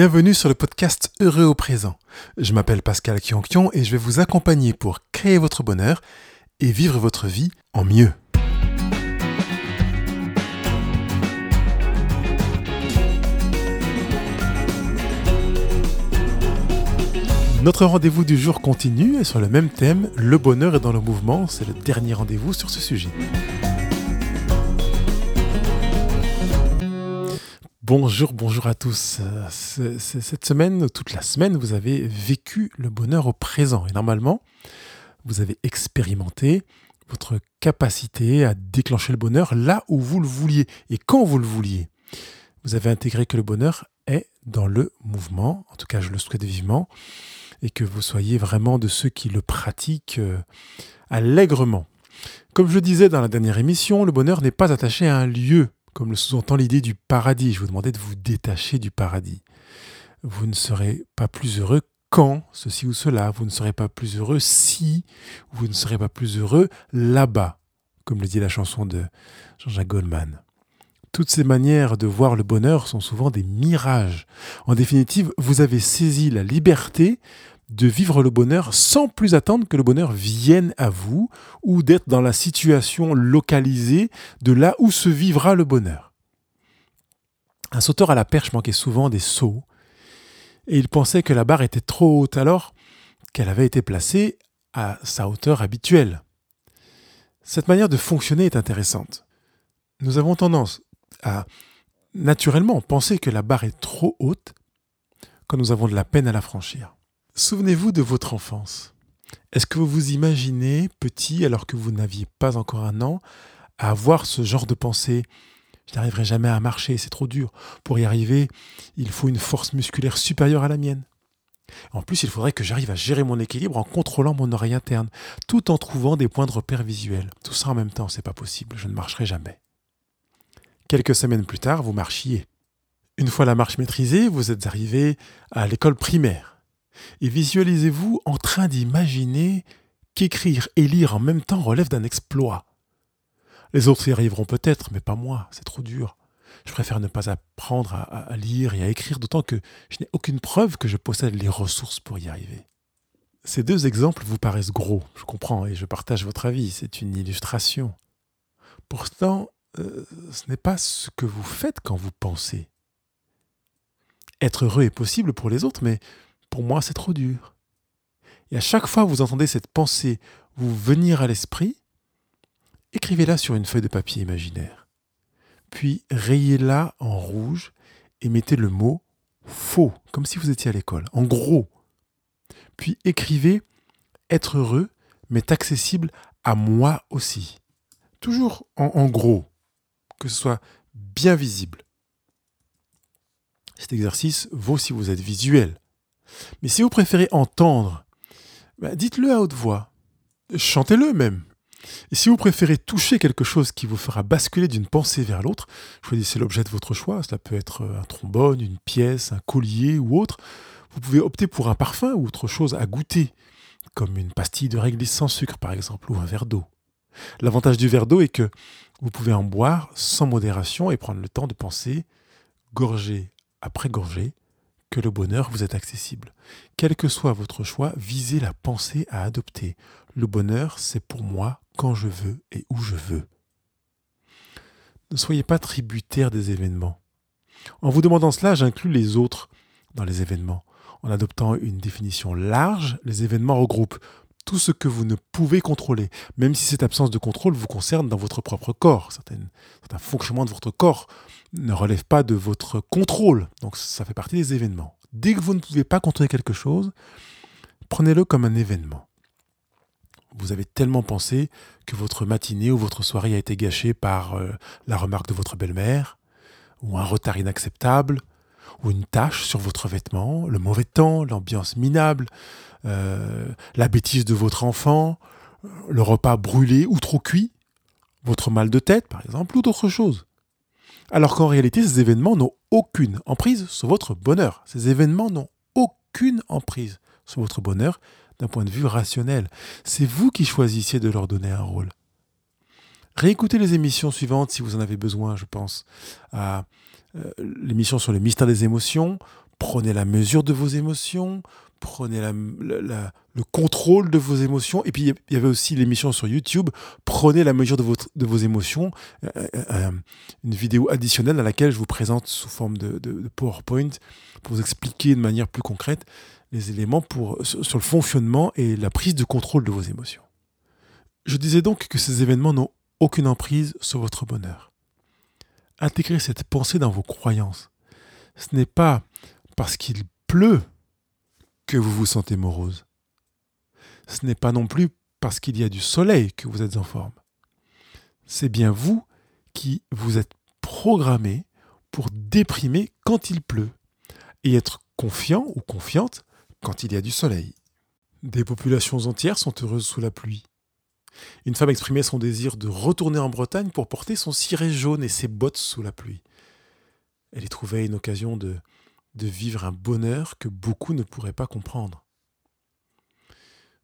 Bienvenue sur le podcast Heureux au présent. Je m'appelle Pascal Kionkion et je vais vous accompagner pour créer votre bonheur et vivre votre vie en mieux. Notre rendez-vous du jour continue et sur le même thème, le bonheur est dans le mouvement, c'est le dernier rendez-vous sur ce sujet. Bonjour, bonjour à tous. Cette semaine, toute la semaine, vous avez vécu le bonheur au présent. Et normalement, vous avez expérimenté votre capacité à déclencher le bonheur là où vous le vouliez et quand vous le vouliez. Vous avez intégré que le bonheur est dans le mouvement, en tout cas je le souhaite vivement, et que vous soyez vraiment de ceux qui le pratiquent euh, allègrement. Comme je disais dans la dernière émission, le bonheur n'est pas attaché à un lieu comme le sous-entend l'idée du paradis. Je vous demandais de vous détacher du paradis. Vous ne serez pas plus heureux quand ceci ou cela. Vous ne serez pas plus heureux si vous ne serez pas plus heureux là-bas, comme le dit la chanson de Jean-Jacques Goldman. Toutes ces manières de voir le bonheur sont souvent des mirages. En définitive, vous avez saisi la liberté de vivre le bonheur sans plus attendre que le bonheur vienne à vous ou d'être dans la situation localisée de là où se vivra le bonheur. Un sauteur à la perche manquait souvent des sauts et il pensait que la barre était trop haute alors qu'elle avait été placée à sa hauteur habituelle. Cette manière de fonctionner est intéressante. Nous avons tendance à naturellement penser que la barre est trop haute quand nous avons de la peine à la franchir. Souvenez-vous de votre enfance. Est-ce que vous vous imaginez, petit, alors que vous n'aviez pas encore un an, à avoir ce genre de pensée? Je n'arriverai jamais à marcher, c'est trop dur. Pour y arriver, il faut une force musculaire supérieure à la mienne. En plus, il faudrait que j'arrive à gérer mon équilibre en contrôlant mon oreille interne, tout en trouvant des points de repère visuels. Tout ça en même temps, c'est pas possible, je ne marcherai jamais. Quelques semaines plus tard, vous marchiez. Une fois la marche maîtrisée, vous êtes arrivé à l'école primaire et visualisez-vous en train d'imaginer qu'écrire et lire en même temps relève d'un exploit. Les autres y arriveront peut-être, mais pas moi, c'est trop dur. Je préfère ne pas apprendre à, lire et à écrire, d'autant que je n'ai aucune preuve que je possède les ressources pour y arriver. Ces deux exemples vous paraissent gros, je comprends, et je partage votre avis, c'est une illustration. Pourtant, euh, ce n'est pas ce que vous faites quand vous pensez. Être heureux est possible pour les autres, mais pour moi, c'est trop dur. Et à chaque fois que vous entendez cette pensée vous venir à l'esprit, écrivez-la sur une feuille de papier imaginaire. Puis rayez-la en rouge et mettez le mot faux, comme si vous étiez à l'école, en gros. Puis écrivez être heureux, mais accessible à moi aussi. Toujours en, gros, que ce soit bien visible. Cet exercice vaut si vous êtes visuel. Mais si vous préférez entendre, bah, dites-le à haute voix. Chantez-le même. Et si vous préférez toucher quelque chose qui vous fera basculer d'une pensée vers l'autre, choisissez l'objet de votre choix. Cela peut être un trombone, une pièce, un collier ou autre. Vous pouvez opter pour un parfum ou autre chose à goûter, comme une pastille de réglisse sans sucre par exemple, ou un verre d'eau. L'avantage du verre d'eau est que vous pouvez en boire sans modération et prendre le temps de penser, gorgée après gorgée, que le bonheur vous est accessible. Quel que soit votre choix, visez la pensée à adopter. Le bonheur, c'est pour moi quand je veux et où je veux. Ne soyez pas tributaire des événements. En vous demandant cela, j'inclus les autres dans les événements. En adoptant une définition large, les événements regroupent tout ce que vous ne pouvez contrôler, même si cette absence de contrôle vous concerne dans votre propre corps. certains fonctionnements de votre corps ne relèvent pas de votre contrôle, donc ça fait partie des événements. Dès que vous ne pouvez pas contrôler quelque chose, prenez-le comme un événement. Vous avez tellement pensé que votre matinée ou votre soirée a été gâchée par euh, la remarque de votre belle-mère, ou un retard inacceptable, ou une tache sur votre vêtement, le mauvais temps, l'ambiance minable, euh, la bêtise de votre enfant, le repas brûlé ou trop cuit, votre mal de tête par exemple, ou d'autres choses. Alors qu'en réalité, ces événements n'ont aucune emprise sur votre bonheur. Ces événements n'ont aucune emprise sur votre bonheur d'un point de vue rationnel. C'est vous qui choisissiez de leur donner un rôle. Réécoutez les émissions suivantes si vous en avez besoin, je pense, à euh, l'émission sur le mystère des émotions Prenez la mesure de vos émotions, prenez le contrôle de vos émotions. Et puis, il y avait aussi l'émission sur YouTube, prenez la mesure de, de vos émotions. Euh, euh, une vidéo additionnelle à laquelle je vous présente sous forme de, PowerPoint pour vous expliquer de manière plus concrète les éléments pour, sur le fonctionnement et la prise de contrôle de vos émotions. Je disais donc que ces événements n'ont aucune emprise sur votre bonheur. Intégrez cette pensée dans vos croyances. Ce n'est pas parce qu'il pleut que vous vous sentez morose. Ce n'est pas non plus parce qu'il y a du soleil que vous êtes en forme. C'est bien vous qui vous êtes programmé pour déprimer quand il pleut et être confiant ou confiante quand il y a du soleil. Des populations entières sont heureuses sous la pluie. Une femme exprimait son désir de retourner en Bretagne pour porter son ciré jaune et ses bottes sous la pluie. Elle y trouvait une occasion de, de vivre un bonheur que beaucoup ne pourraient pas comprendre.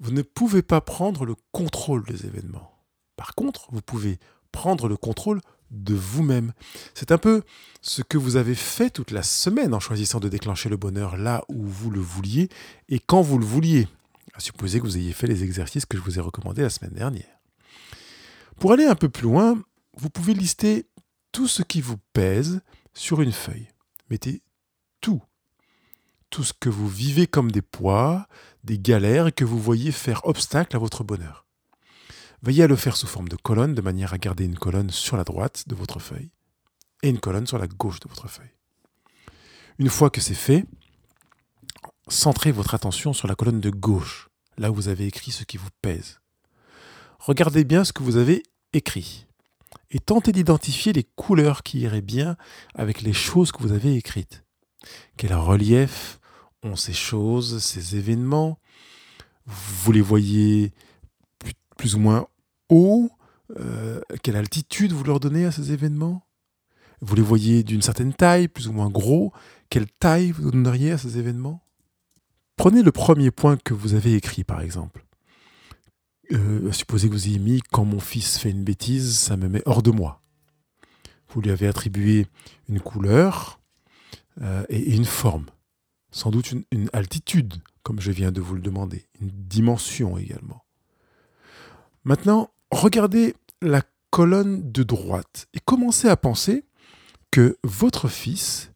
Vous ne pouvez pas prendre le contrôle des événements. Par contre, vous pouvez prendre le contrôle de vous-même. C'est un peu ce que vous avez fait toute la semaine en choisissant de déclencher le bonheur là où vous le vouliez et quand vous le vouliez à supposer que vous ayez fait les exercices que je vous ai recommandés la semaine dernière. Pour aller un peu plus loin, vous pouvez lister tout ce qui vous pèse sur une feuille. Mettez tout. Tout ce que vous vivez comme des poids, des galères et que vous voyez faire obstacle à votre bonheur. Veillez à le faire sous forme de colonne de manière à garder une colonne sur la droite de votre feuille et une colonne sur la gauche de votre feuille. Une fois que c'est fait, centrez votre attention sur la colonne de gauche là où vous avez écrit ce qui vous pèse. Regardez bien ce que vous avez écrit et tentez d'identifier les couleurs qui iraient bien avec les choses que vous avez écrites. Quel relief ont ces choses, ces événements? Vous les voyez plus ou moins haut euh, Quelle altitude vous leur donnez à ces événements? Vous les voyez d'une certaine taille, plus ou moins gros Quelle taille vous donneriez à ces événements? Prenez le premier point que vous avez écrit, par exemple. Euh, supposez que vous ayez mis Quand mon fils fait une bêtise, ça me met hors de moi. Vous lui avez attribué une couleur euh, et, une forme. Sans doute une, une altitude, comme je viens de vous le demander. Une dimension également. Maintenant, regardez la colonne de droite et commencez à penser que votre fils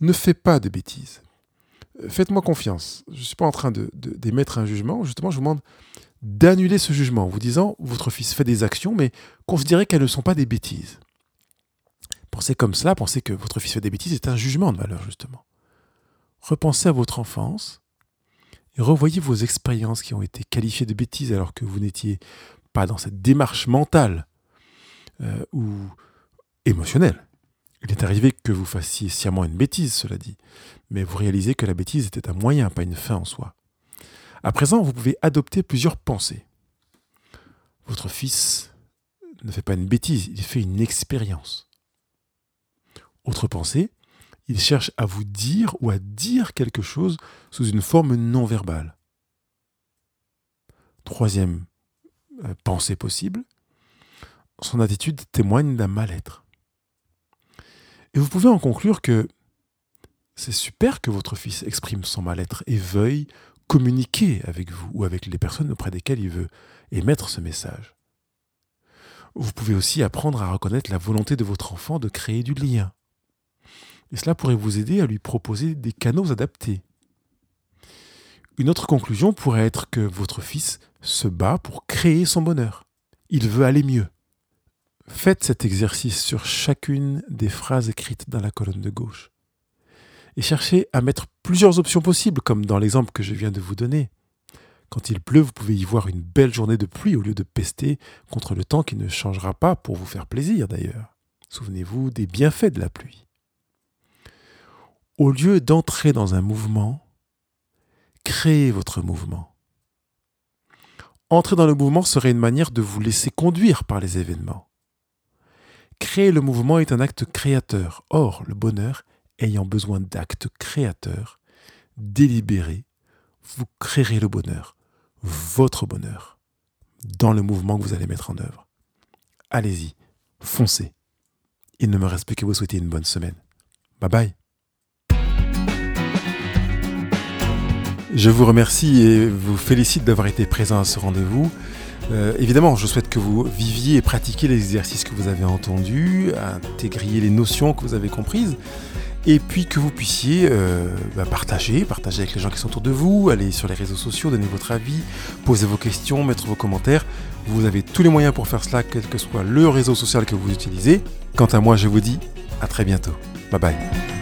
ne fait pas de bêtises faites-moi confiance. Je ne suis pas en train d'émettre un jugement. Justement, je vous demande d'annuler ce jugement en vous disant votre fils fait des actions, mais considérez qu'elles ne sont pas des bêtises. Pensez comme cela, pensez que votre fils fait des bêtises, c'est un jugement de valeur, justement. Repensez à votre enfance et revoyez vos expériences qui ont été qualifiées de bêtises alors que vous n'étiez pas dans cette démarche mentale euh, ou émotionnelle. Il est arrivé que vous fassiez sciemment une bêtise, cela dit, mais vous réalisez que la bêtise était un moyen, pas une fin en soi. À présent, vous pouvez adopter plusieurs pensées. Votre fils ne fait pas une bêtise, il fait une expérience. Autre pensée, il cherche à vous dire ou à dire quelque chose sous une forme non verbale. Troisième euh, pensée possible, son attitude témoigne d'un mal-être. Et vous pouvez en conclure que c'est super que votre fils exprime son mal-être et veuille communiquer avec vous ou avec les personnes auprès desquelles il veut émettre ce message. Vous pouvez aussi apprendre à reconnaître la volonté de votre enfant de créer du lien. Et cela pourrait vous aider à lui proposer des canaux adaptés. Une autre conclusion pourrait être que votre fils se bat pour créer son bonheur. Il veut aller mieux. Faites cet exercice sur chacune des phrases écrites dans la colonne de gauche et cherchez à mettre plusieurs options possibles, comme dans l'exemple que je viens de vous donner. Quand il pleut, vous pouvez y voir une belle journée de pluie au lieu de pester contre le temps qui ne changera pas pour vous faire plaisir d'ailleurs. Souvenez-vous des bienfaits de la pluie. Au lieu d'entrer dans un mouvement, créez votre mouvement. Entrer dans le mouvement serait une manière de vous laisser conduire par les événements. Créer le mouvement est un acte créateur. Or, le bonheur ayant besoin d'actes créateurs, délibérés, vous créerez le bonheur, votre bonheur, dans le mouvement que vous allez mettre en œuvre. Allez-y, foncez. Il ne me reste plus que vous souhaiter une bonne semaine. Bye bye. Je vous remercie et vous félicite d'avoir été présent à ce rendez-vous. Euh, évidemment, je souhaite que vous viviez et pratiquiez les exercices que vous avez entendus, intégriez les notions que vous avez comprises, et puis que vous puissiez euh, bah, partager, partager avec les gens qui sont autour de vous, aller sur les réseaux sociaux, donner votre avis, poser vos questions, mettre vos commentaires. Vous avez tous les moyens pour faire cela, quel que soit le réseau social que vous utilisez. Quant à moi, je vous dis à très bientôt. Bye bye.